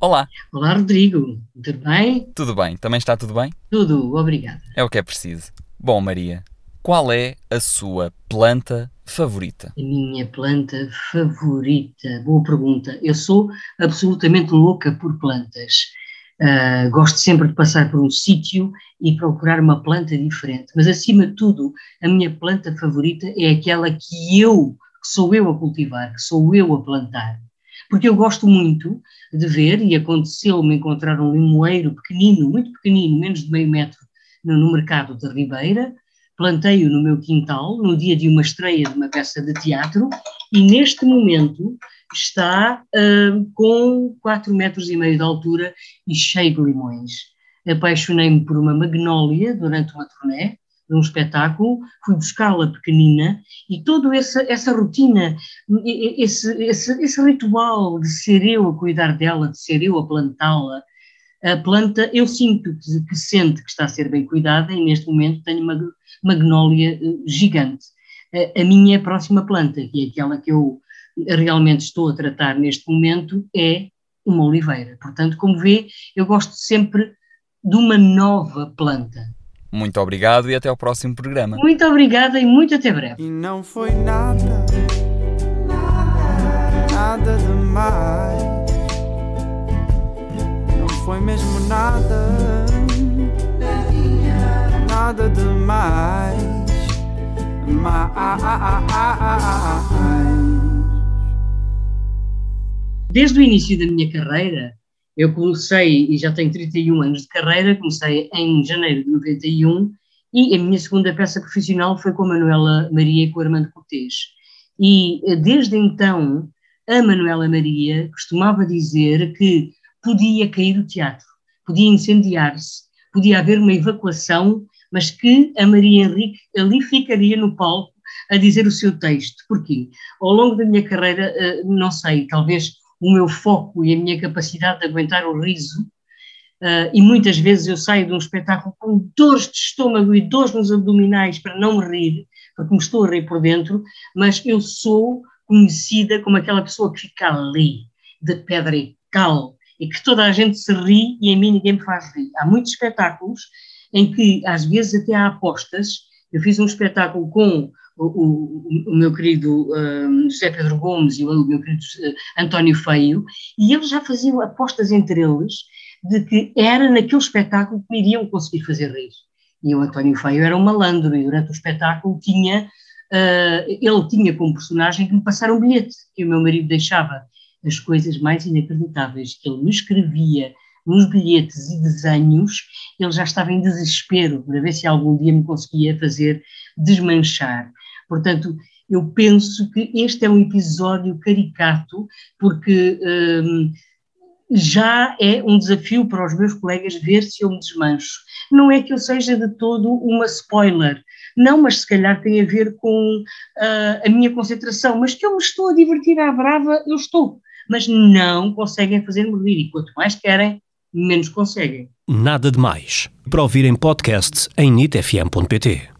Olá, Olá, Rodrigo. Tudo bem? tudo bem? Também está tudo bem? Tudo, obrigada. É o que é preciso. Bom, Maria, qual é a sua planta favorita? A minha planta favorita? Boa pergunta. Eu sou absolutamente louca por plantas. Ah, gosto sempre de passar por um sítio e procurar uma planta diferente. Mas, acima de tudo, a minha planta favorita é aquela que eu, que sou eu a cultivar, que sou eu a plantar. Porque eu gosto muito de ver, e aconteceu-me encontrar um limoeiro pequenino, muito pequenino, menos de meio metro, no, no mercado da Ribeira, plantei-o no meu quintal, no dia de uma estreia de uma peça de teatro, e neste momento está ah, com 4 metros e meio de altura e cheio de limões. Apaixonei-me por uma magnólia durante uma turnê, num espetáculo, fui buscá-la pequenina e toda essa, essa rotina, esse, esse, esse ritual de ser eu a cuidar dela, de ser eu a plantá-la, a planta, eu sinto que, que sente que está a ser bem cuidada e neste momento tenho uma magnólia eh, gigante. A, a minha próxima planta, que é aquela que eu realmente estou a tratar neste momento, é uma oliveira. Portanto, como vê, eu gosto sempre de uma nova planta. Muito obrigado e até ao próximo programa. Muito obrigada e muito até breve. E não foi nada, nada demais. Não foi mesmo nada, nada demais. Mais. Desde o início da minha carreira, eu comecei, e já tenho 31 anos de carreira, comecei em janeiro de 91, e a minha segunda peça profissional foi com a Manuela Maria e com o Armando Cortês. E eh, desde então, a Manuela Maria costumava dizer que podia cair o teatro, podia incendiar-se, podia haver uma evacuação, mas que a Maria Henrique ali ficaria no palco a dizer o seu texto. Porquê? Ao longo da minha carreira, eh, não sei, talvez o meu foco e a minha capacidade de aguentar o riso, eh, e muitas vezes eu saio de um espetáculo com dores de estômago e dores nos abdominais para não me rir, porque me estou a rir por dentro, mas eu sou conhecida como aquela pessoa que fica ali, de pedra e cal, e que toda a gente se ri e em mim ninguém me faz rir. Há muitos espetáculos em que às vezes até há apostas. Eu fiz um espetáculo com o, o- o meu querido hum, José Pedro Gomes e o meu querido eh, António Feio, e eles já faziam apostas entre eles de que era naquele espetáculo que me iriam conseguir fazer rir. E o António Feio era um malandro e durante o espetáculo tinha, ah, ele tinha como personagem que me passar um bilhete que o meu marido deixava. As coisas mais inacreditáveis que ele me escrevia nos bilhetes e desenhos, ele já estava em desespero para ver se algum dia me conseguia fazer desmanchar. Portanto, eu penso que este é um episódio caricato, porque hum, já é um desafio para os meus colegas ver se eu me desmancho. Não é que eu seja de todo uma spoiler, não, mas se calhar tem a ver com ah, a minha concentração, mas que eu me estou a divertir à brava, eu estou. Mas não conseguem fazer-me rir, e quanto mais querem, menos conseguem. Nada de mais. Para ouvir em podcast em nitfm.pt.